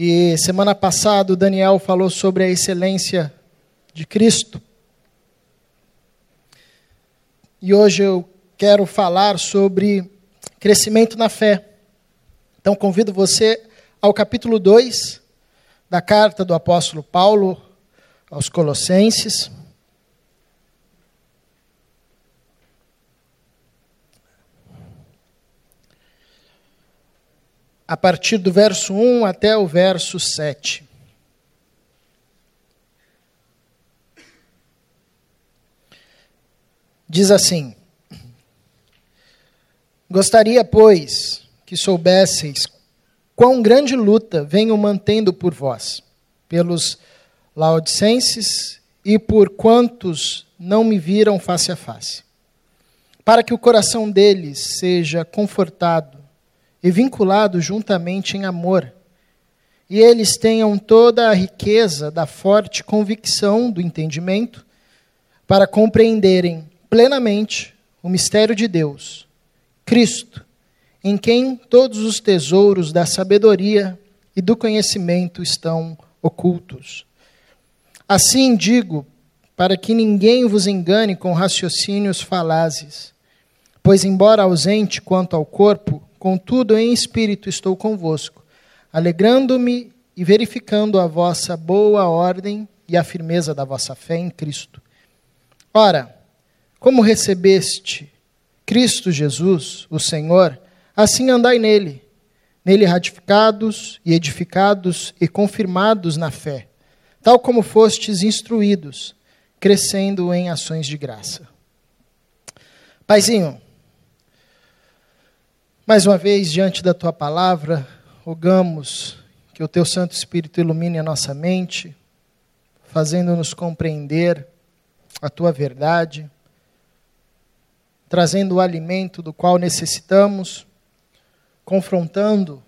E semana passada o Daniel falou sobre a excelência de Cristo. E hoje eu quero falar sobre crescimento na fé. Então convido você ao capítulo 2 da carta do apóstolo Paulo aos Colossenses. A partir do verso 1 até o verso 7. Diz assim: Gostaria, pois, que soubesseis quão grande luta venho mantendo por vós, pelos laodicenses e por quantos não me viram face a face, para que o coração deles seja confortado e vinculado juntamente em amor, e eles tenham toda a riqueza da forte convicção do entendimento, para compreenderem plenamente o mistério de Deus, Cristo, em quem todos os tesouros da sabedoria e do conhecimento estão ocultos. Assim digo, para que ninguém vos engane com raciocínios falazes. Pois, embora ausente quanto ao corpo, contudo em espírito estou convosco, alegrando-me e verificando a vossa boa ordem e a firmeza da vossa fé em Cristo. Ora, como recebeste Cristo Jesus, o Senhor, assim andai nele, nele ratificados e edificados e confirmados na fé tal como fostes instruídos, crescendo em ações de graça. Paizinho, mais uma vez, diante da tua palavra, rogamos que o teu Santo Espírito ilumine a nossa mente, fazendo-nos compreender a tua verdade, trazendo o alimento do qual necessitamos, confrontando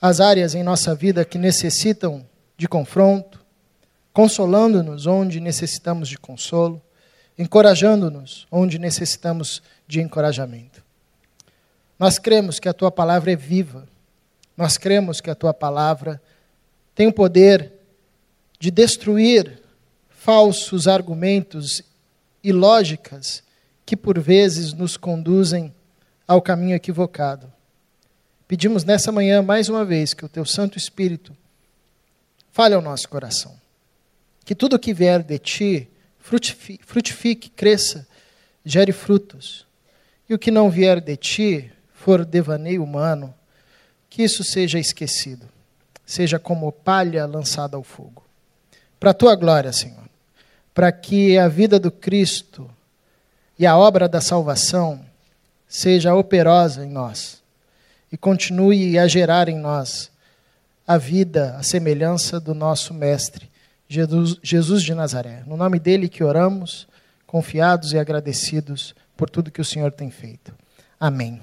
as áreas em nossa vida que necessitam de confronto, consolando-nos onde necessitamos de consolo, encorajando-nos onde necessitamos de encorajamento. Nós cremos que a tua palavra é viva, nós cremos que a tua palavra tem o poder de destruir falsos argumentos e lógicas que por vezes nos conduzem ao caminho equivocado. Pedimos nessa manhã mais uma vez que o teu Santo Espírito fale ao nosso coração que tudo que vier de ti frutifique, frutifique, cresça, gere frutos. E o que não vier de ti for devaneio humano, que isso seja esquecido, seja como palha lançada ao fogo. Para a tua glória, Senhor, para que a vida do Cristo e a obra da salvação seja operosa em nós e continue a gerar em nós a vida, a semelhança do nosso Mestre Jesus, Jesus de Nazaré. No nome dele que oramos, confiados e agradecidos por tudo que o Senhor tem feito. Amém.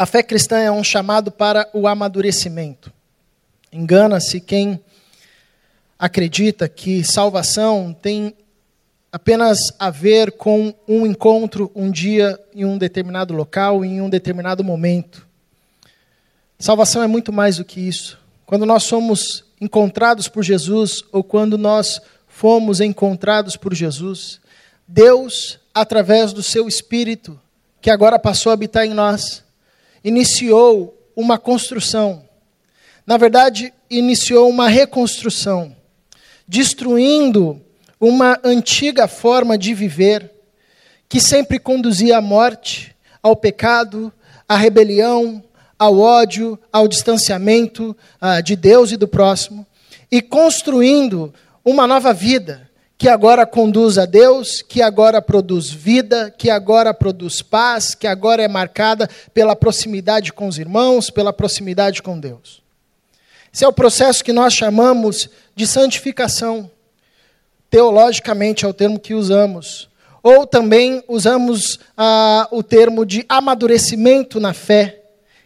A fé cristã é um chamado para o amadurecimento. Engana-se quem acredita que salvação tem apenas a ver com um encontro um dia em um determinado local, em um determinado momento. Salvação é muito mais do que isso. Quando nós somos encontrados por Jesus, ou quando nós fomos encontrados por Jesus, Deus, através do seu Espírito, que agora passou a habitar em nós, iniciou uma construção. Na verdade, iniciou uma reconstrução, destruindo uma antiga forma de viver que sempre conduzia à morte, ao pecado, à rebelião, ao ódio, ao distanciamento uh, de Deus e do próximo, e construindo uma nova vida que agora conduz a Deus, que agora produz vida, que agora produz paz, que agora é marcada pela proximidade com os irmãos, pela proximidade com Deus. Esse é o processo que nós chamamos de santificação. Teologicamente é o termo que usamos. Ou também usamos ah, o termo de amadurecimento na fé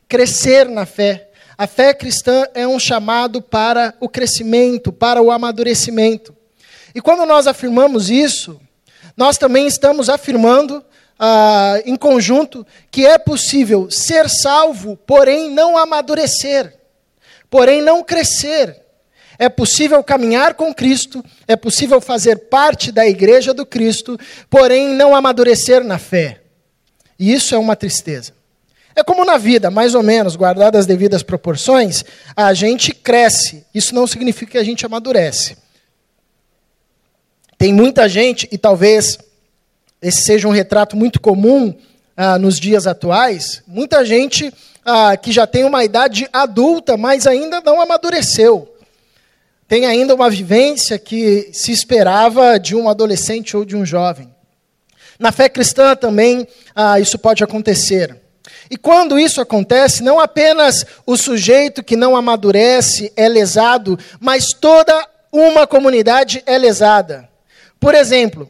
crescer na fé. A fé cristã é um chamado para o crescimento, para o amadurecimento. E quando nós afirmamos isso, nós também estamos afirmando ah, em conjunto que é possível ser salvo, porém não amadurecer, porém não crescer. É possível caminhar com Cristo, é possível fazer parte da igreja do Cristo, porém não amadurecer na fé. E isso é uma tristeza. É como na vida, mais ou menos, guardadas as devidas proporções, a gente cresce. Isso não significa que a gente amadurece. Tem muita gente, e talvez esse seja um retrato muito comum ah, nos dias atuais, muita gente ah, que já tem uma idade adulta, mas ainda não amadureceu. Tem ainda uma vivência que se esperava de um adolescente ou de um jovem. Na fé cristã também ah, isso pode acontecer. E quando isso acontece, não apenas o sujeito que não amadurece é lesado, mas toda uma comunidade é lesada. Por exemplo,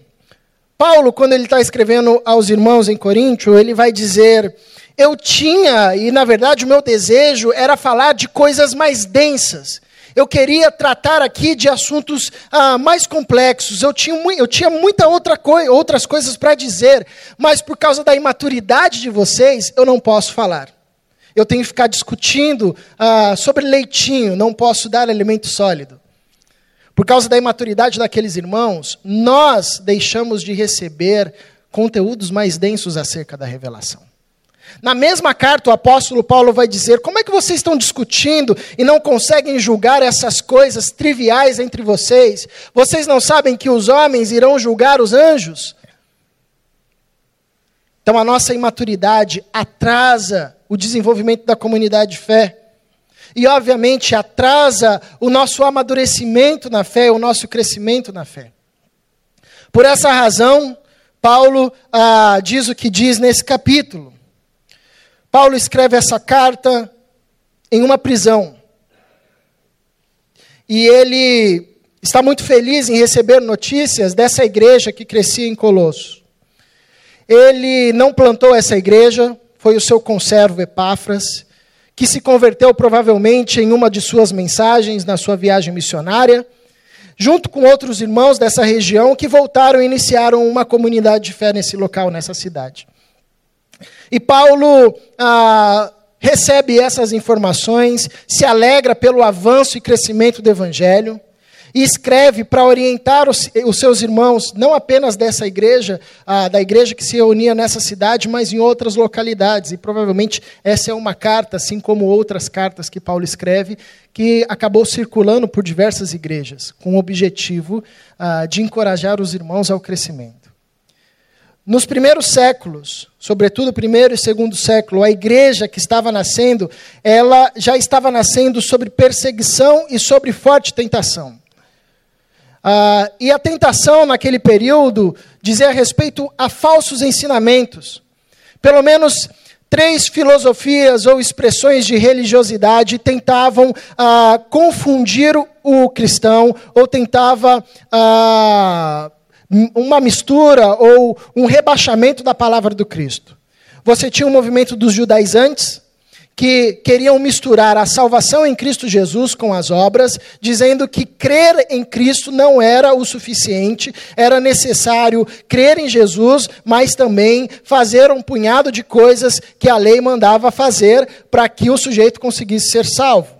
Paulo, quando ele está escrevendo aos irmãos em Coríntio, ele vai dizer: Eu tinha, e na verdade o meu desejo era falar de coisas mais densas. Eu queria tratar aqui de assuntos ah, mais complexos. Eu tinha, eu tinha muita outra coi outras coisas para dizer, mas por causa da imaturidade de vocês, eu não posso falar. Eu tenho que ficar discutindo ah, sobre leitinho, não posso dar alimento sólido. Por causa da imaturidade daqueles irmãos, nós deixamos de receber conteúdos mais densos acerca da revelação. Na mesma carta, o apóstolo Paulo vai dizer: como é que vocês estão discutindo e não conseguem julgar essas coisas triviais entre vocês? Vocês não sabem que os homens irão julgar os anjos? Então, a nossa imaturidade atrasa o desenvolvimento da comunidade de fé e, obviamente, atrasa o nosso amadurecimento na fé, o nosso crescimento na fé. Por essa razão, Paulo ah, diz o que diz nesse capítulo. Paulo escreve essa carta em uma prisão. E ele está muito feliz em receber notícias dessa igreja que crescia em Colosso. Ele não plantou essa igreja, foi o seu conservo Epáfras que se converteu provavelmente em uma de suas mensagens na sua viagem missionária, junto com outros irmãos dessa região que voltaram e iniciaram uma comunidade de fé nesse local, nessa cidade. E Paulo ah, recebe essas informações, se alegra pelo avanço e crescimento do evangelho e escreve para orientar os, os, seus irmãos, não apenas dessa igreja, da igreja que se reunia nessa cidade, mas em outras localidades. E provavelmente essa é uma carta, assim como outras cartas que Paulo escreve, que acabou circulando por diversas igrejas, com o objetivo de encorajar os irmãos ao crescimento. Nos primeiros séculos, sobretudo primeiro e segundo século, a igreja que estava nascendo, ela já estava nascendo sobre perseguição e sobre forte tentação. Ah, e a tentação naquele período dizia respeito a falsos ensinamentos. Pelo menos três filosofias ou expressões de religiosidade tentavam ah, confundir o cristão ou tentava ah, uma mistura ou um rebaixamento da palavra do Cristo. Você tinha o movimento dos judaizantes, que queriam misturar a salvação em Cristo Jesus com as obras, dizendo que crer em Cristo não era o suficiente, era necessário crer em Jesus, mas também fazer um punhado de coisas que a lei mandava fazer para que o sujeito conseguisse ser salvo.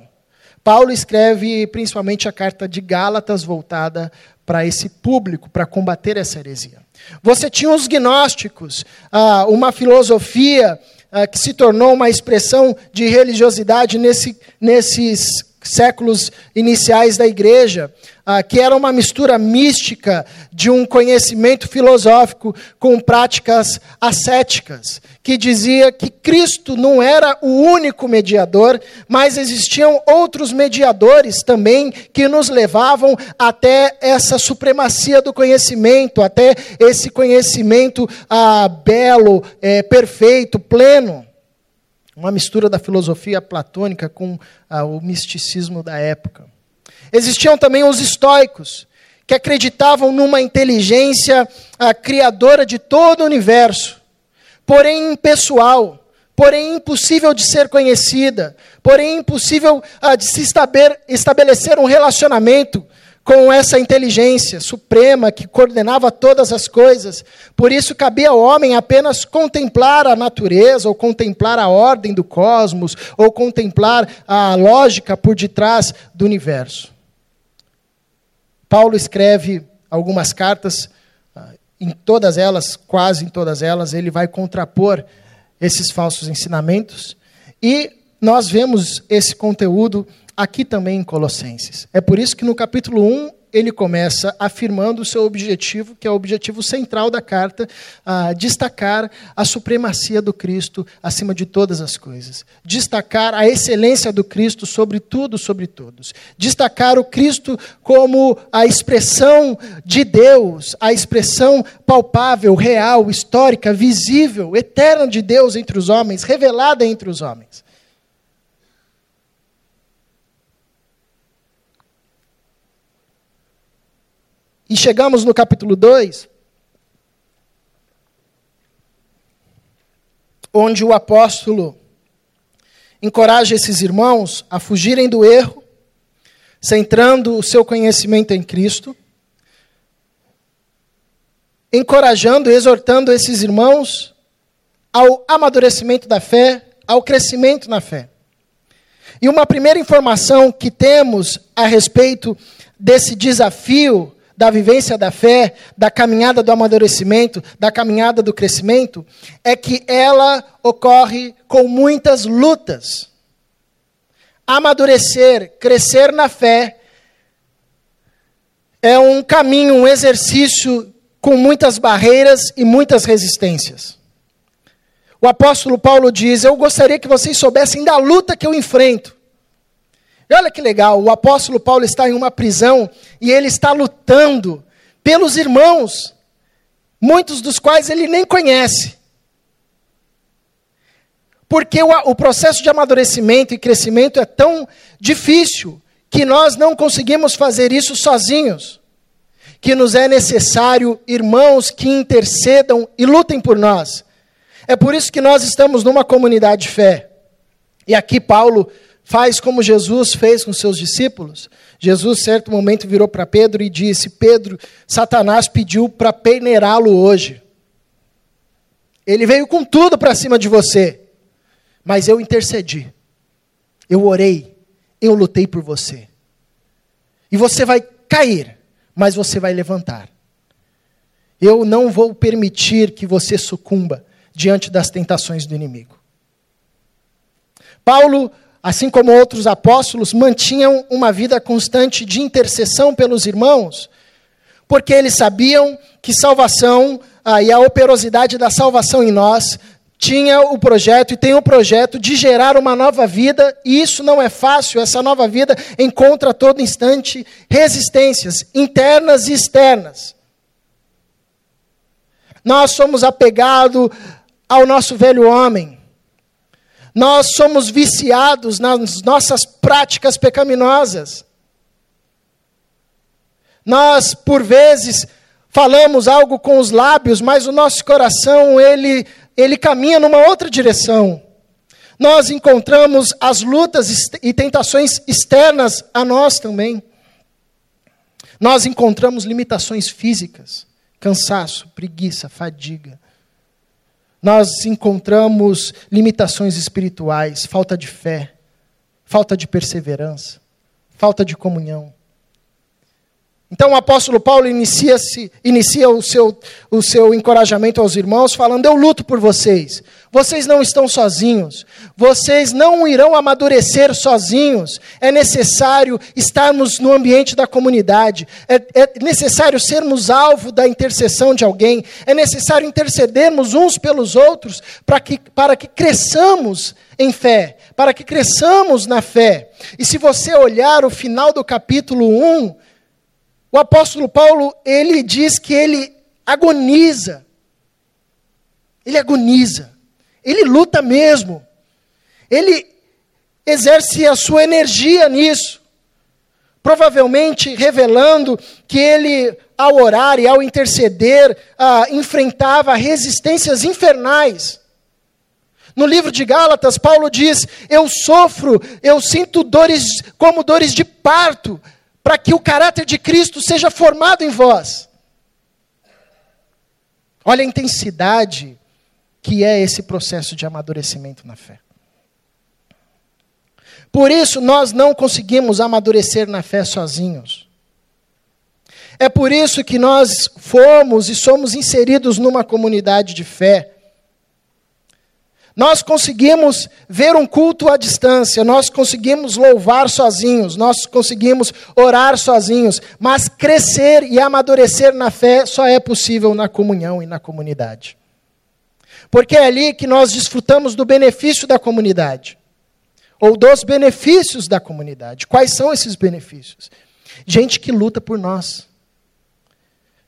Paulo escreve principalmente a carta de Gálatas voltada para esse público, para combater essa heresia. Você tinha os gnósticos, ah, uma filosofia ah, que se tornou uma expressão de religiosidade nesse, nesses séculos iniciais da igreja, ah, que era uma mistura mística de um conhecimento filosófico com práticas ascéticas, que dizia que Cristo não era o único mediador, mas existiam outros mediadores também que nos levavam até essa supremacia do conhecimento, até esse conhecimento ah, belo, é, perfeito, pleno. Uma mistura da filosofia platônica com ah, o misticismo da época. Existiam também os estoicos, que acreditavam numa inteligência ah, criadora de todo o universo porém impessoal, porém impossível de ser conhecida, porém impossível ah, de se estabelecer um relacionamento com essa inteligência suprema que coordenava todas as coisas. Por isso cabia ao homem apenas contemplar a natureza, ou contemplar a ordem do cosmos, ou contemplar a lógica por detrás do universo. Paulo escreve algumas cartas, ah, em todas elas, quase em todas elas, ele vai contrapor esses falsos ensinamentos, e nós vemos esse conteúdo aqui também em Colossenses. É por isso que no capítulo 1 ele começa afirmando o seu objetivo, que é o objetivo central da carta, destacar a supremacia do Cristo acima de todas as coisas. Destacar a excelência do Cristo sobre tudo, sobre todos. Destacar o Cristo como a expressão de Deus, a expressão palpável, real, histórica, visível, eterna de Deus entre os homens, revelada entre os homens. E chegamos no capítulo 2, onde o apóstolo encoraja esses irmãos a fugirem do erro, centrando o seu conhecimento em Cristo, encorajando exortando esses irmãos ao amadurecimento da fé, ao crescimento na fé. E uma primeira informação que temos a respeito desse desafio da vivência da fé, da caminhada do amadurecimento, da caminhada do crescimento, é que ela ocorre com muitas lutas. Amadurecer, crescer na fé, é um caminho, um exercício com muitas barreiras e muitas resistências. O apóstolo Paulo diz: Eu gostaria que vocês soubessem da luta que eu enfrento. E olha que legal, o apóstolo Paulo está em uma prisão e ele está lutando pelos irmãos, muitos dos quais ele nem conhece. Porque o, o processo de amadurecimento e crescimento é tão difícil que nós não conseguimos fazer isso sozinhos. Que nos é necessário irmãos que intercedam e lutem por nós. É por isso que nós estamos numa comunidade de fé. E aqui Paulo faz como Jesus fez com seus discípulos. Jesus, certo momento, virou para Pedro e disse: Pedro, Satanás pediu para peneirá-lo hoje. Ele veio com tudo para cima de você, mas eu intercedi, eu orei, eu lutei por você. E você vai cair, mas você vai levantar. Eu não vou permitir que você sucumba diante das tentações do inimigo. Paulo assim como outros apóstolos, mantinham uma vida constante de intercessão pelos irmãos, porque eles sabiam que salvação ah, e a operosidade da salvação em nós tinha o projeto e tem o projeto de gerar uma nova vida, e isso não é fácil, essa nova vida encontra a todo instante resistências internas e externas. Nós somos apegados ao nosso velho homem, nós somos viciados nas nossas práticas pecaminosas. Nós, por vezes, falamos algo com os lábios, mas o nosso coração, ele, ele caminha numa outra direção. Nós encontramos as lutas e tentações externas a nós também. Nós encontramos limitações físicas, cansaço, preguiça, fadiga nós encontramos limitações espirituais, falta de fé, falta de perseverança, falta de comunhão. Então o apóstolo Paulo inicia, inicia o, seu, o seu encorajamento aos irmãos, falando: Eu luto por vocês, vocês não estão sozinhos, vocês não irão amadurecer sozinhos. É necessário estarmos no ambiente da comunidade, é, é necessário sermos alvo da intercessão de alguém, é necessário intercedermos uns pelos outros para que, para que cresçamos em fé, para que cresçamos na fé. E se você olhar o final do capítulo 1, o apóstolo Paulo, ele diz que ele agoniza. Ele agoniza. Ele luta mesmo. Ele exerce a sua energia nisso. Provavelmente revelando que ele, ao orar e ao interceder, ah, enfrentava resistências infernais. No livro de Gálatas, Paulo diz: Eu sofro, eu sinto dores como dores de parto, para que o caráter de Cristo seja formado em vós. Olha a intensidade que é esse processo de amadurecimento na fé. Por isso, nós não conseguimos amadurecer na fé sozinhos. É por isso que nós fomos e somos inseridos numa comunidade de fé. Nós conseguimos ver um culto à distância, nós conseguimos louvar sozinhos, nós conseguimos orar sozinhos, mas crescer e amadurecer na fé só é possível na comunhão e na comunidade. Porque é ali que nós desfrutamos do benefício da comunidade, ou dos benefícios da comunidade. Quais são esses benefícios? Gente que luta por nós.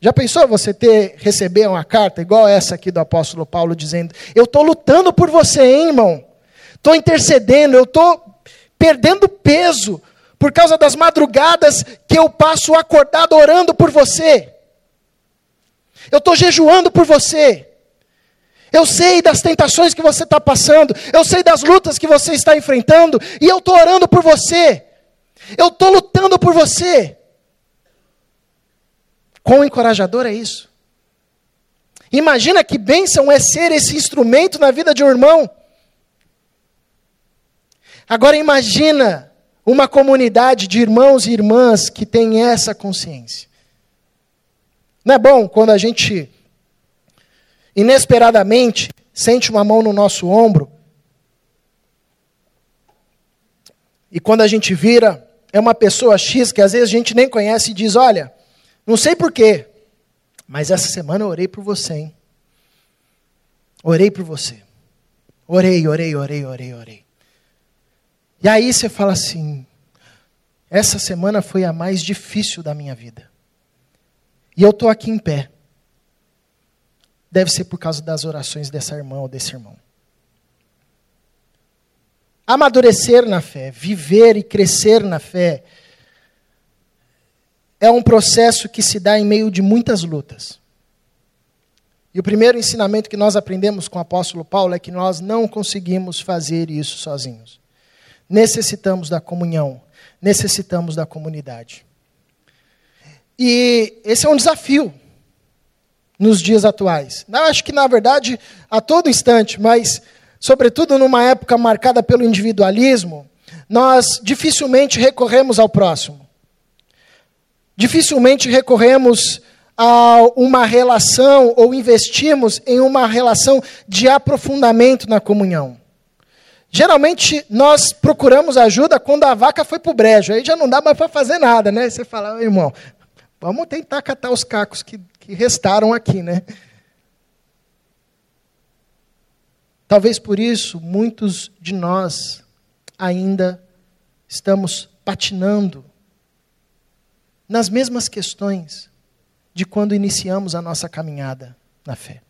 Já pensou você ter receber uma carta igual essa aqui do apóstolo Paulo dizendo: "Eu estou lutando por você, hein, irmão? Estou intercedendo, eu estou perdendo peso por causa das madrugadas que eu passo acordado orando por você. Eu estou jejuando por você. Eu sei das tentações que você está passando, eu sei das lutas que você está enfrentando, e eu estou orando por você. Eu estou lutando por você. Quão encorajador é isso? Imagina que bênção é ser esse instrumento na vida de um irmão. Agora imagina uma comunidade de irmãos e irmãs que tem essa consciência. Não é bom quando a gente inesperadamente sente uma mão no nosso ombro e quando a gente vira é uma pessoa X que às vezes a gente nem conhece e diz: Olha, não sei porquê, mas essa semana eu orei por você, hein? Orei por você. Orei, orei, orei, orei, orei. E aí você fala assim: essa semana foi a mais difícil da minha vida. E eu estou aqui em pé. Deve ser por causa das orações dessa irmã ou desse irmão. Amadurecer na fé, viver e crescer na fé, é um processo que se dá em meio de muitas lutas. E o primeiro ensinamento que nós aprendemos com o apóstolo Paulo é que nós não conseguimos fazer isso sozinhos. Necessitamos da comunhão, necessitamos da comunidade. E esse é um desafio nos dias atuais. Eu acho que, na verdade, a todo instante, mas, sobretudo numa época marcada pelo individualismo, nós dificilmente recorremos ao próximo. Dificilmente recorremos a uma relação ou investimos em uma relação de aprofundamento na comunhão. Geralmente nós procuramos ajuda quando a vaca foi para o brejo, aí já não dá mais para fazer nada, né? Você fala, irmão, vamos tentar catar os cacos que, que restaram aqui, né? Talvez por isso muitos de nós ainda estamos patinando nas mesmas questões de quando iniciamos a nossa caminhada na fé.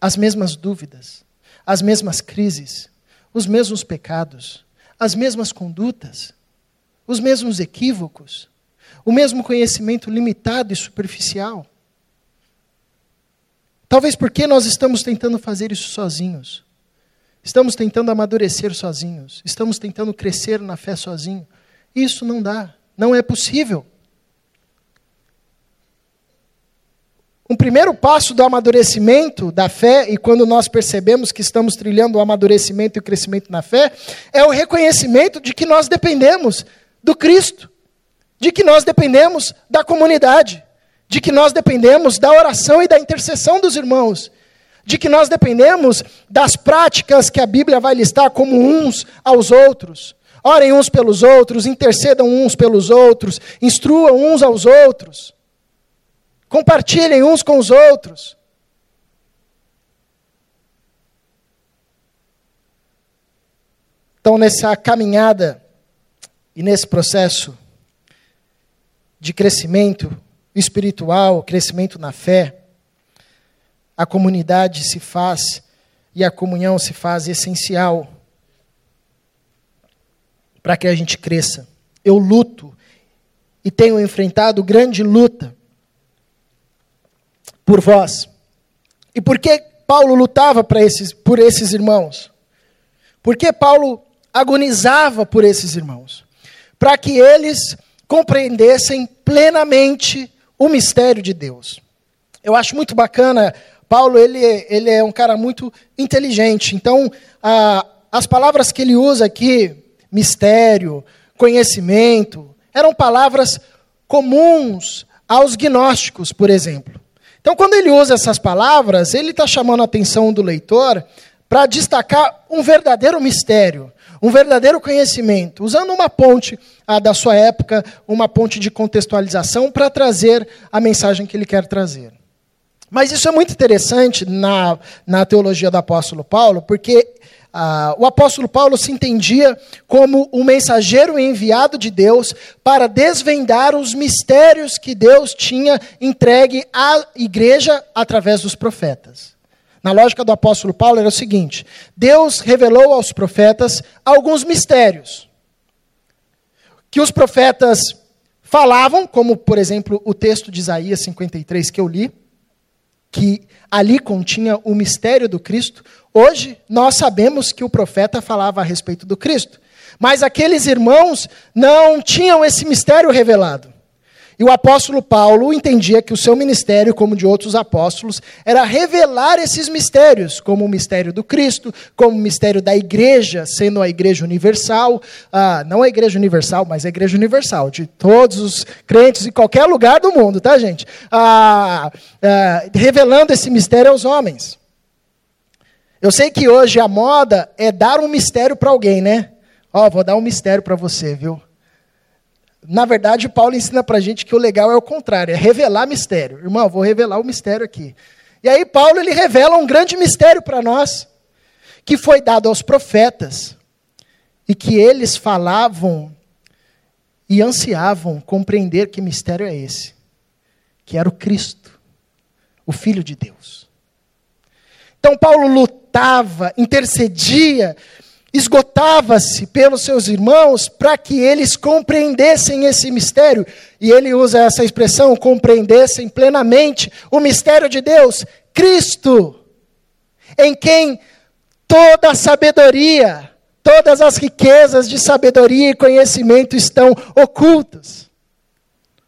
As mesmas dúvidas, as mesmas crises, os mesmos pecados, as mesmas condutas, os mesmos equívocos, o mesmo conhecimento limitado e superficial. Talvez porque nós estamos tentando fazer isso sozinhos. Estamos tentando amadurecer sozinhos. Estamos tentando crescer na fé sozinho. Isso não dá. Não é possível. Um primeiro passo do amadurecimento da fé, e quando nós percebemos que estamos trilhando o amadurecimento e o crescimento na fé, é o reconhecimento de que nós dependemos do Cristo, de que nós dependemos da comunidade, de que nós dependemos da oração e da intercessão dos irmãos, de que nós dependemos das práticas que a Bíblia vai listar como uns aos outros, Orem uns pelos outros, intercedam uns pelos outros, instruam uns aos outros. Compartilhem uns com os outros. Então, nessa caminhada e nesse processo de crescimento espiritual, crescimento na fé, a comunidade se faz e a comunhão se faz essencial para que a gente cresça. Eu luto e tenho enfrentado grande luta por vós. E por que Paulo lutava esses, por esses irmãos? Por que Paulo agonizava por esses irmãos? Para que eles compreendessem plenamente o mistério de Deus. Eu acho muito bacana, Paulo ele, ele é um cara muito inteligente, então a, as palavras que ele usa aqui, mistério, conhecimento, eram palavras comuns aos gnósticos, por exemplo. Então, quando ele usa essas palavras, ele está chamando a atenção do leitor para destacar um verdadeiro mistério, um verdadeiro conhecimento, usando uma ponte da sua época, uma ponte de contextualização para trazer a mensagem que ele quer trazer. Mas isso é muito interessante na, na teologia do apóstolo Paulo, porque ah, o apóstolo Paulo se entendia como um mensageiro enviado de Deus para desvendar os mistérios que Deus tinha entregue à igreja através dos profetas. Na lógica do apóstolo Paulo era o seguinte: Deus revelou aos profetas alguns mistérios que os profetas falavam, como por exemplo o texto de Isaías 53 que eu li, que ali continha o mistério do Cristo. Hoje nós sabemos que o profeta falava a respeito do Cristo, mas aqueles irmãos não tinham esse mistério revelado. E o apóstolo Paulo entendia que o seu ministério, como de outros apóstolos, era revelar esses mistérios, como o mistério do Cristo, como o mistério da igreja, sendo a igreja universal, ah, não a igreja universal, mas a igreja universal, de todos os crentes em qualquer lugar do mundo, tá, gente? Ah, ah, revelando esse mistério aos homens. Eu sei que hoje a moda é dar um mistério para alguém, né? Ó, oh, vou dar um mistério para você, viu? Na verdade, Paulo ensina para a gente que o legal é o contrário, é revelar mistério. Irmão, vou revelar o mistério aqui. E aí Paulo ele revela um grande mistério para nós, que foi dado aos profetas, e que eles falavam e ansiavam compreender que mistério é esse, que era o Cristo, o Filho de Deus. Então Paulo lutava, intercedia esgotava-se pelos seus irmãos para que eles compreendessem esse mistério. E ele usa essa expressão, compreendessem plenamente o mistério de Deus, Cristo, em quem toda a sabedoria, todas as riquezas de sabedoria e conhecimento estão ocultas.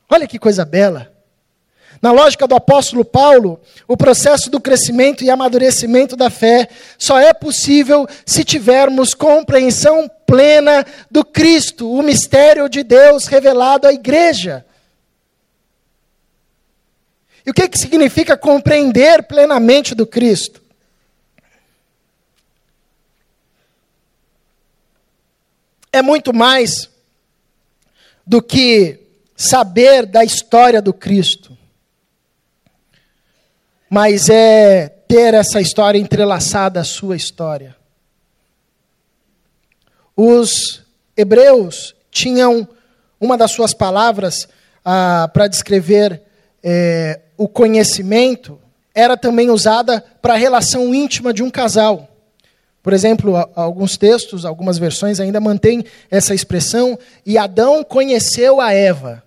Olha que coisa bela. Na lógica do apóstolo Paulo, o processo do crescimento e amadurecimento da fé só é possível se tivermos compreensão plena do Cristo, o mistério de Deus revelado à igreja. E o que, que significa compreender plenamente do Cristo? É muito mais do que saber da história do Cristo mas é ter essa história entrelaçada à sua história. Os hebreus tinham uma das suas palavras ah, para descrever é, o conhecimento, era também usada para a relação íntima de um casal. Por exemplo, alguns textos, algumas versões ainda mantêm essa expressão, e Adão conheceu a Eva.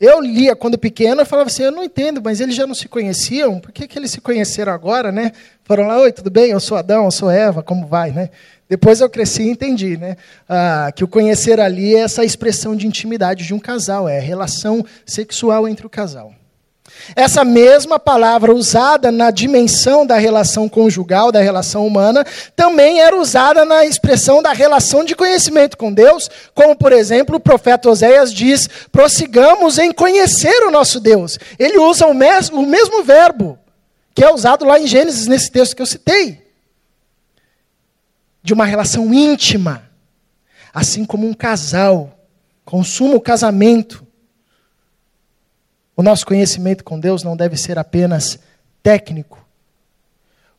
Eu lia quando pequeno e falava assim, eu não entendo, mas eles já não se conheciam, por que, que eles se conheceram agora, né? Foram lá, oi, tudo bem? Eu sou Adão, eu sou Eva, como vai, né? Depois eu cresci e entendi, né? Ah, que o conhecer ali é essa expressão de intimidade de um casal, é a relação sexual entre o casal. Essa mesma palavra usada na dimensão da relação conjugal, da relação humana, também era usada na expressão da relação de conhecimento com Deus, como, por exemplo, o profeta Oséias diz: prossigamos em conhecer o nosso Deus. Ele usa o mesmo, o mesmo verbo que é usado lá em Gênesis, nesse texto que eu citei. De uma relação íntima, assim como um casal consuma o casamento o nosso conhecimento com Deus não deve ser apenas técnico.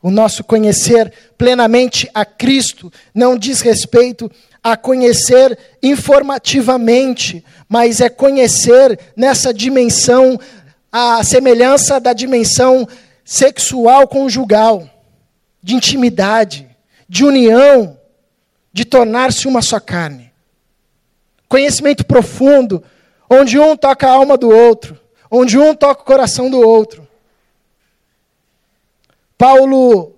O nosso conhecer plenamente a Cristo não diz respeito a conhecer informativamente, mas é conhecer nessa dimensão, a semelhança da dimensão sexual conjugal, de intimidade, de união, de tornar-se uma só carne. Conhecimento profundo, onde um toca a alma do outro, onde um toca o coração do outro. Paulo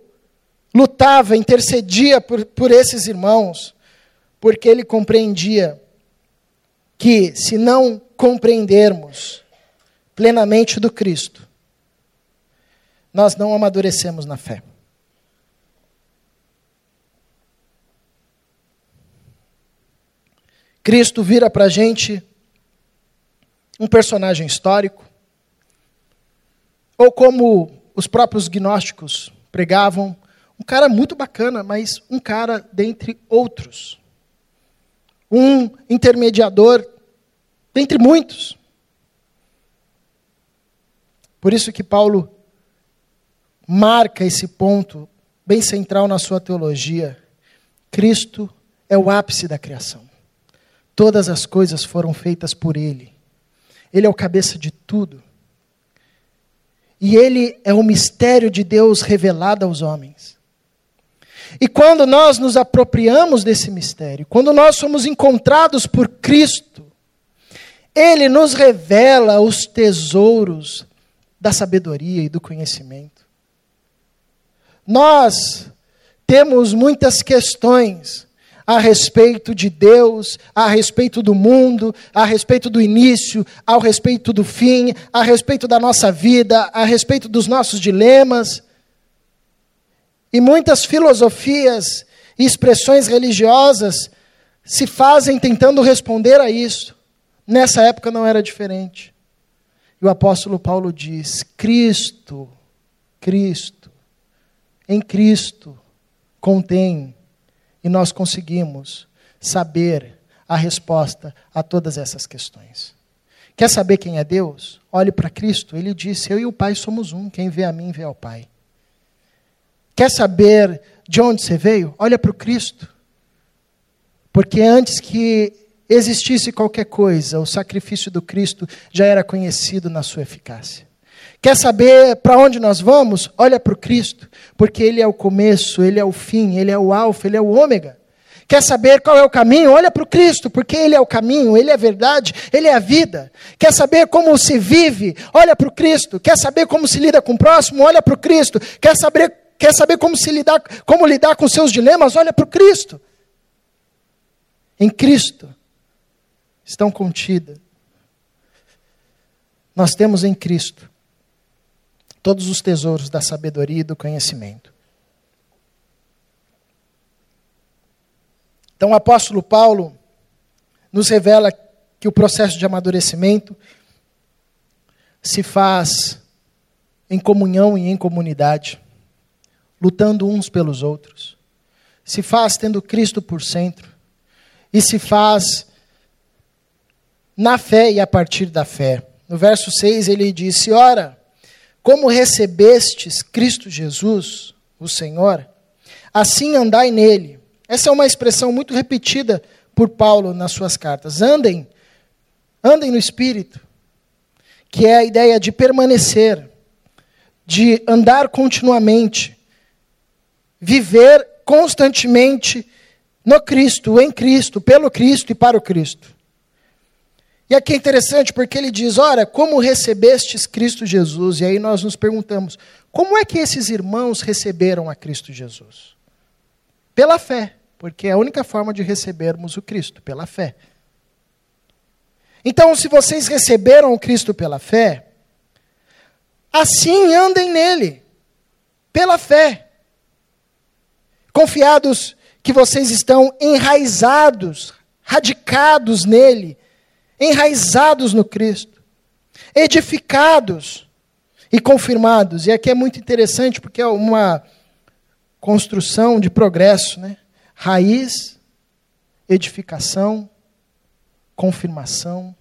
lutava, intercedia por, por esses irmãos, porque ele compreendia que, se não compreendermos plenamente do Cristo, nós não amadurecemos na fé. Cristo vira para a gente um personagem histórico, ou como os próprios gnósticos pregavam, um cara muito bacana, mas um cara dentre outros. Um intermediador dentre muitos. Por isso que Paulo marca esse ponto bem central na sua teologia. Cristo é o ápice da criação. Todas as coisas foram feitas por Ele. Ele é o cabeça de tudo. E Ele é o mistério de Deus revelado aos homens. E quando nós nos apropriamos desse mistério, quando nós somos encontrados por Cristo, Ele nos revela os tesouros da sabedoria e do conhecimento. Nós temos muitas questões a respeito de Deus, a respeito do mundo, a respeito do início, a respeito do fim, a respeito da nossa vida, a respeito dos nossos dilemas. E muitas filosofias e expressões religiosas se fazem tentando responder a isso. Nessa época não era diferente. E o apóstolo Paulo diz: Cristo, Cristo, em Cristo contém e nós conseguimos saber a resposta a todas essas questões. Quer saber quem é Deus? Olhe para Cristo. Ele disse: Eu e o Pai somos um. Quem vê a mim, vê ao Pai. Quer saber de onde você veio? Olha para o Cristo. Porque antes que existisse qualquer coisa, o sacrifício do Cristo já era conhecido na sua eficácia. Quer saber para onde nós vamos? Olha para o Cristo, porque Ele é o começo, Ele é o fim, Ele é o Alfa, Ele é o Ômega. Quer saber qual é o caminho? Olha para o Cristo, porque Ele é o caminho, Ele é a verdade, Ele é a vida. Quer saber como se vive? Olha para o Cristo. Quer saber como se lida com o próximo? Olha para o Cristo. Quer saber, quer saber como, se lidar, como lidar com seus dilemas? Olha para o Cristo. Em Cristo estão contidas. Nós temos em Cristo todos os tesouros da sabedoria e do conhecimento. Então, o apóstolo Paulo nos revela que o processo de amadurecimento se faz em comunhão e em comunidade, lutando uns pelos outros. Se faz tendo Cristo por centro. E se faz na fé e a partir da fé. No verso 6 ele disse: Ora, como recebestes Cristo Jesus, o Senhor, assim andai nele. Essa é uma expressão muito repetida por Paulo nas suas cartas. Andem, andem no Espírito, que é a ideia de permanecer, de andar continuamente, viver constantemente no Cristo, em Cristo, pelo Cristo e para o Cristo. E aqui é interessante porque ele diz: Ora, como recebestes Cristo Jesus? E aí nós nos perguntamos: como é que esses irmãos receberam a Cristo Jesus? Pela fé, porque é a única forma de recebermos o Cristo, pela fé. Então, se vocês receberam o Cristo pela fé, assim andem nele, pela fé. Confiados que vocês estão enraizados, radicados nele, enraizados no Cristo, edificados e confirmados. E aqui é muito interessante porque é uma construção de progresso, né? Raiz, edificação, confirmação.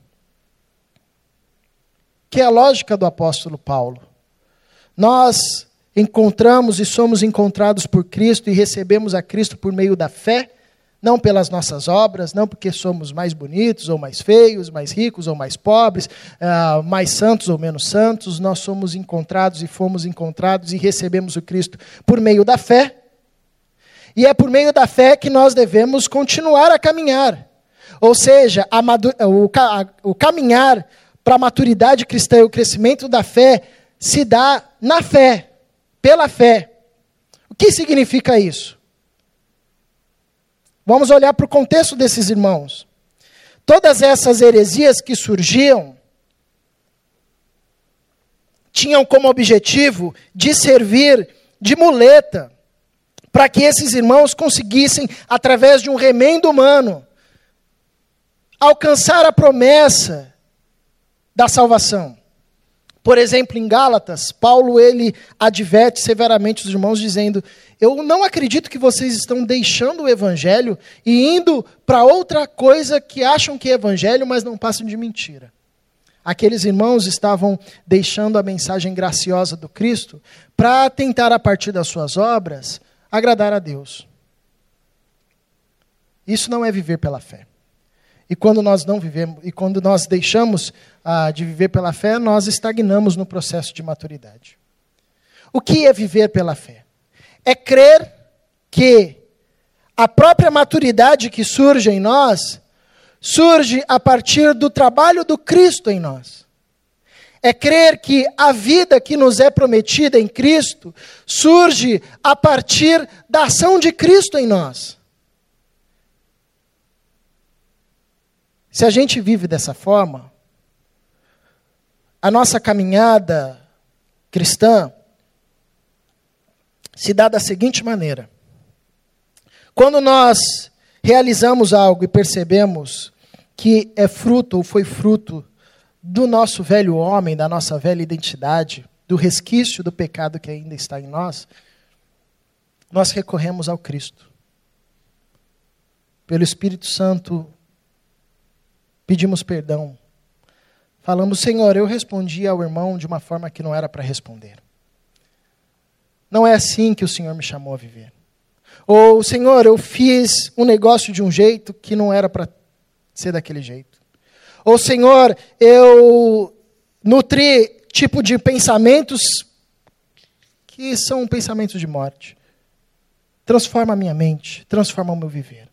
Que é a lógica do apóstolo Paulo. Nós encontramos e somos encontrados por Cristo e recebemos a Cristo por meio da fé não pelas nossas obras, não porque somos mais bonitos ou mais feios, mais ricos ou mais pobres, uh, mais santos ou menos santos, nós somos encontrados e fomos encontrados e recebemos o Cristo por meio da fé. E é por meio da fé que nós devemos continuar a caminhar. Ou seja, o, a, o caminhar para a maturidade cristã e o crescimento da fé se dá na fé, pela fé. O que significa isso? Vamos olhar para o contexto desses irmãos. todas essas heresias que surgiam tinham como objetivo de servir de muleta para que esses irmãos conseguissem, através de um remendo humano, alcançar a promessa da salvação. Por exemplo, em Gálatas, Paulo ele adverte severamente os irmãos dizendo: "Eu não acredito que vocês estão deixando o evangelho e indo para outra coisa que acham que é evangelho, mas não passam de mentira." Aqueles irmãos estavam deixando a mensagem graciosa do Cristo para tentar a partir das suas obras agradar a Deus. Isso não é viver pela fé. E quando nós não vivemos, e quando nós deixamos ah, de viver pela fé, nós estagnamos no processo de maturidade. O que é viver pela fé? É crer que a própria maturidade que surge em nós surge a partir do trabalho do Cristo em nós. É crer que a vida que nos é prometida em Cristo surge a partir da ação de Cristo em nós. Se a gente vive dessa forma, a nossa caminhada cristã se dá da seguinte maneira: quando nós realizamos algo e percebemos que é fruto ou foi fruto do nosso velho homem, da nossa velha identidade, do resquício do pecado que ainda está em nós, nós recorremos ao Cristo. Pelo Espírito Santo, pedimos perdão. Falamos, Senhor, eu respondi ao irmão de uma forma que não era para responder. Não é assim que o Senhor me chamou a viver. Ou, Senhor, eu fiz um negócio de um jeito que não era para ser daquele jeito. Ou, Senhor, eu nutri tipo de pensamentos que são pensamentos de morte. Transforma a minha mente, transforma o meu viver.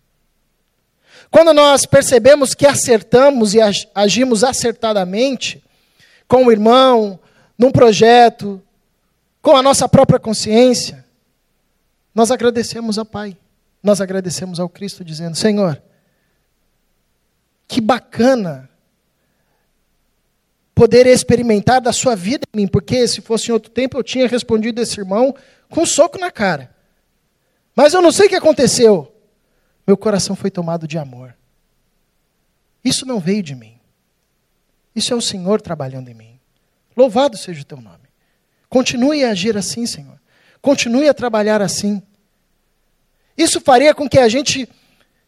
Quando nós percebemos que acertamos e agimos acertadamente com o irmão, num projeto, com a nossa própria consciência, nós agradecemos ao Pai, nós agradecemos ao Cristo, dizendo: Senhor, que bacana poder experimentar da sua vida em mim, porque se fosse em outro tempo eu tinha respondido esse irmão com um soco na cara. Mas eu não sei o que aconteceu. Meu coração foi tomado de amor. Isso não veio de mim. Isso é o Senhor trabalhando em mim. Louvado seja o teu nome. Continue a agir assim, Senhor. Continue a trabalhar assim. Isso faria com que a gente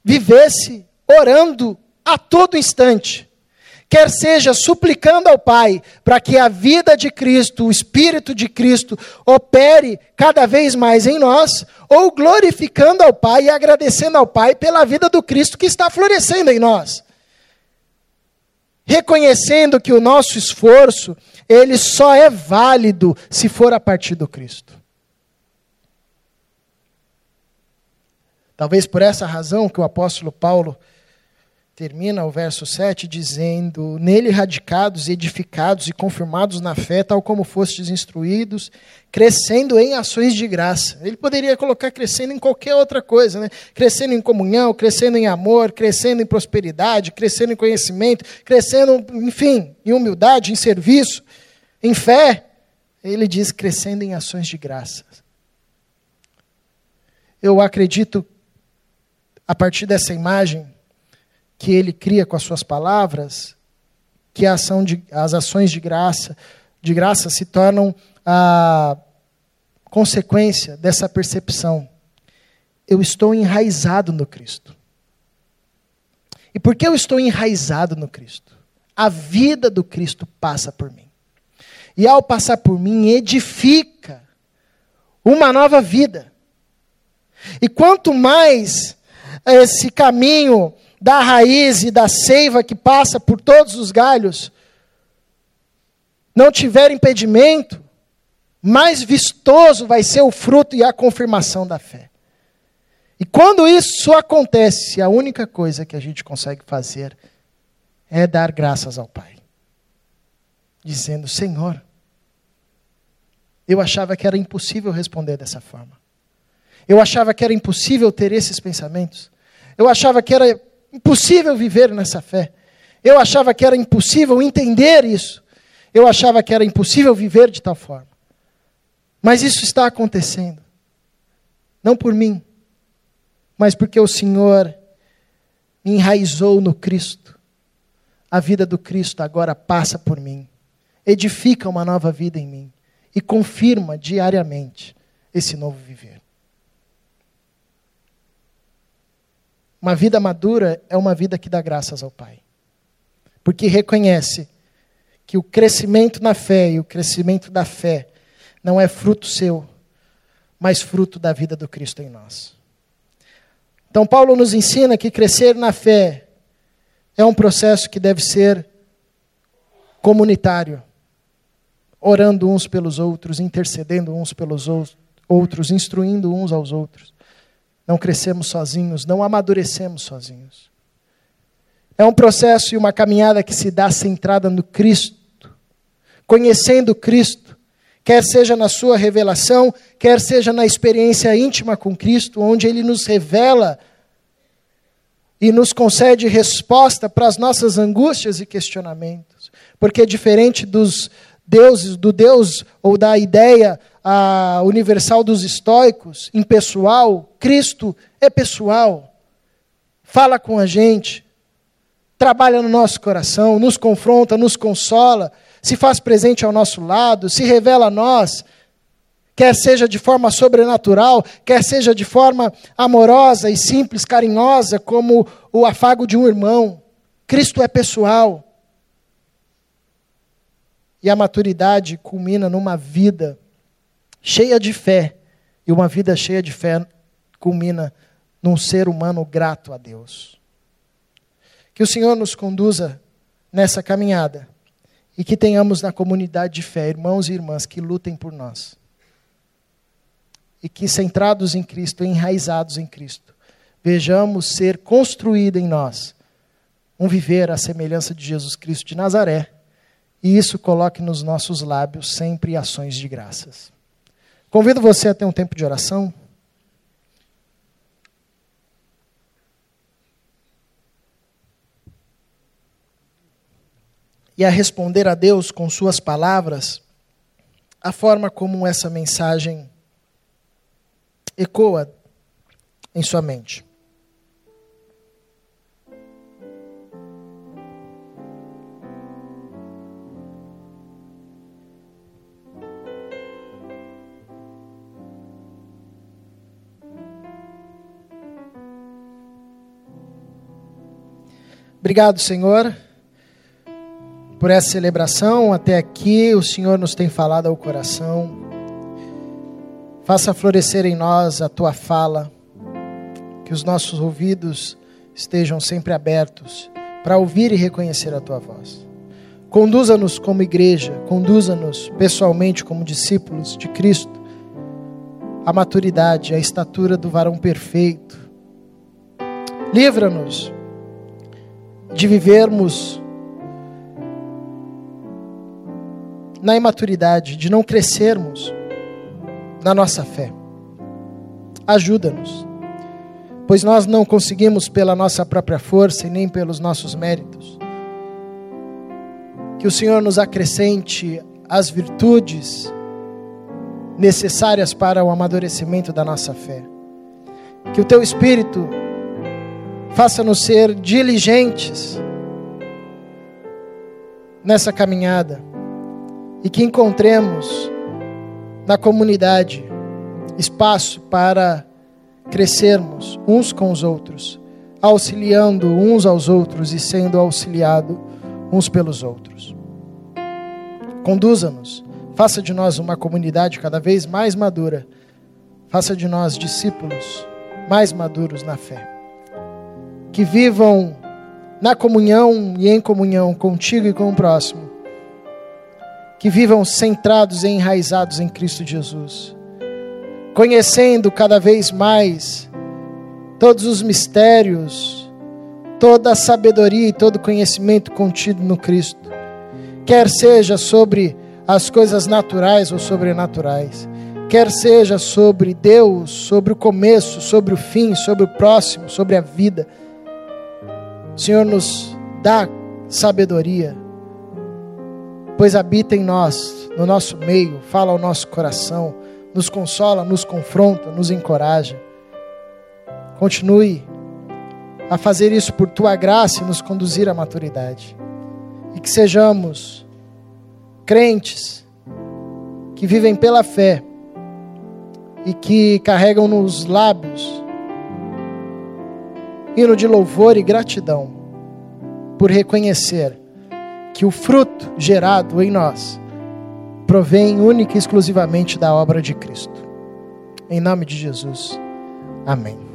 vivesse orando a todo instante, quer seja suplicando ao Pai para que a vida de Cristo, o Espírito de Cristo, opere cada vez mais em nós, ou glorificando ao Pai e agradecendo ao Pai pela vida do Cristo que está florescendo em nós. Reconhecendo que o nosso esforço, ele só é válido se for a partir do Cristo. Talvez por essa razão que o apóstolo Paulo termina o verso 7 dizendo: Nele radicados, edificados e confirmados na fé, tal como fostes instruídos, crescendo em ações de graça. Ele poderia colocar crescendo em qualquer outra coisa, né? Crescendo em comunhão, crescendo em amor, crescendo em prosperidade, crescendo em conhecimento, crescendo, enfim, em humildade, em serviço, em fé. Ele diz crescendo em ações de graça. Eu acredito, a partir dessa imagem, que ele cria com as suas palavras, que ação de, as ações de graça, de graça se tornam a consequência dessa percepção. Eu estou enraizado no Cristo. E por que eu estou enraizado no Cristo? A vida do Cristo passa por mim. E ao passar por mim, edifica uma nova vida. E quanto mais esse caminho da raiz e da seiva que passa por todos os galhos não tiver impedimento, mais vistoso vai ser o fruto e a confirmação da fé. E quando isso acontece, a única coisa que a gente consegue fazer é dar graças ao Pai, dizendo: Senhor, eu achava que era impossível responder dessa forma. Eu achava que era impossível ter esses pensamentos. Eu achava que era impossível viver nessa fé. Eu achava que era impossível entender isso. Eu achava que era impossível viver de tal forma. Mas isso está acontecendo. Não por mim, mas porque o Senhor me enraizou no Cristo. A vida do Cristo agora passa por mim, edifica uma nova vida em mim e confirma diariamente esse novo viver. Uma vida madura é uma vida que dá graças ao Pai, porque reconhece que o crescimento na fé e o crescimento da fé não é fruto seu, mas fruto da vida do Cristo em nós. Então, Paulo nos ensina que crescer na fé é um processo que deve ser comunitário, orando uns pelos outros, intercedendo uns pelos outros, instruindo uns aos outros. Não crescemos sozinhos, não amadurecemos sozinhos. É um processo e uma caminhada que se dá centrada no Cristo, conhecendo Cristo, quer seja na sua revelação, quer seja na experiência íntima com Cristo, onde Ele nos revela e nos concede resposta para as nossas angústias e questionamentos. Porque diferente dos deuses, do Deus ou da ideia a, universal dos estoicos, impessoal, Cristo é pessoal. Fala com a gente, trabalha no nosso coração, nos confronta, nos consola se faz presente ao nosso lado, se revela a nós, quer seja de forma sobrenatural, quer seja de forma amorosa e simples, carinhosa, como o afago de um irmão. Cristo é pessoal. E a maturidade culmina numa vida cheia de fé, e uma vida cheia de fé culmina num ser humano grato a Deus. Que o Senhor nos conduza nessa caminhada e que tenhamos na comunidade de fé irmãos e irmãs que lutem por nós. E que, centrados em Cristo, enraizados em Cristo, vejamos ser construído em nós um viver à semelhança de Jesus Cristo de Nazaré, e isso coloque nos nossos lábios sempre ações de graças. Convido você a ter um tempo de oração. e a responder a Deus com suas palavras, a forma como essa mensagem ecoa em sua mente. Obrigado, Senhor por essa celebração. Até aqui o Senhor nos tem falado ao coração. Faça florescer em nós a tua fala, que os nossos ouvidos estejam sempre abertos para ouvir e reconhecer a tua voz. Conduza-nos como igreja, conduza-nos pessoalmente como discípulos de Cristo à maturidade, à estatura do varão perfeito. Livra-nos de vivermos na imaturidade, de não crescermos na nossa fé. Ajuda-nos, pois nós não conseguimos pela nossa própria força e nem pelos nossos méritos. Que o Senhor nos acrescente as virtudes necessárias para o amadurecimento da nossa fé. Que o Teu Espírito faça-nos ser diligentes nessa caminhada e que encontremos na comunidade espaço para crescermos uns com os outros, auxiliando uns aos outros e sendo auxiliado uns pelos outros. Conduza-nos, faça de nós uma comunidade cada vez mais madura, faça de nós discípulos mais maduros na fé, que vivam na comunhão e em comunhão contigo e com o próximo. Que vivam centrados e enraizados em Cristo Jesus, conhecendo cada vez mais todos os mistérios, toda a sabedoria e todo o conhecimento contido no Cristo, quer seja sobre as coisas naturais ou sobrenaturais, quer seja sobre Deus, sobre o começo, sobre o fim, sobre o próximo, sobre a vida. Senhor nos dá sabedoria, pois habita em nós, no nosso meio, fala ao nosso coração, nos consola, nos confronta, nos encoraja. Continue a fazer isso por tua graça e nos conduzir à maturidade. E que sejamos crentes que vivem pela fé e que carregam nos lábios hino de louvor e gratidão por reconhecer que o fruto gerado em nós provém única e exclusivamente da obra de Cristo. Em nome de Jesus. Amém.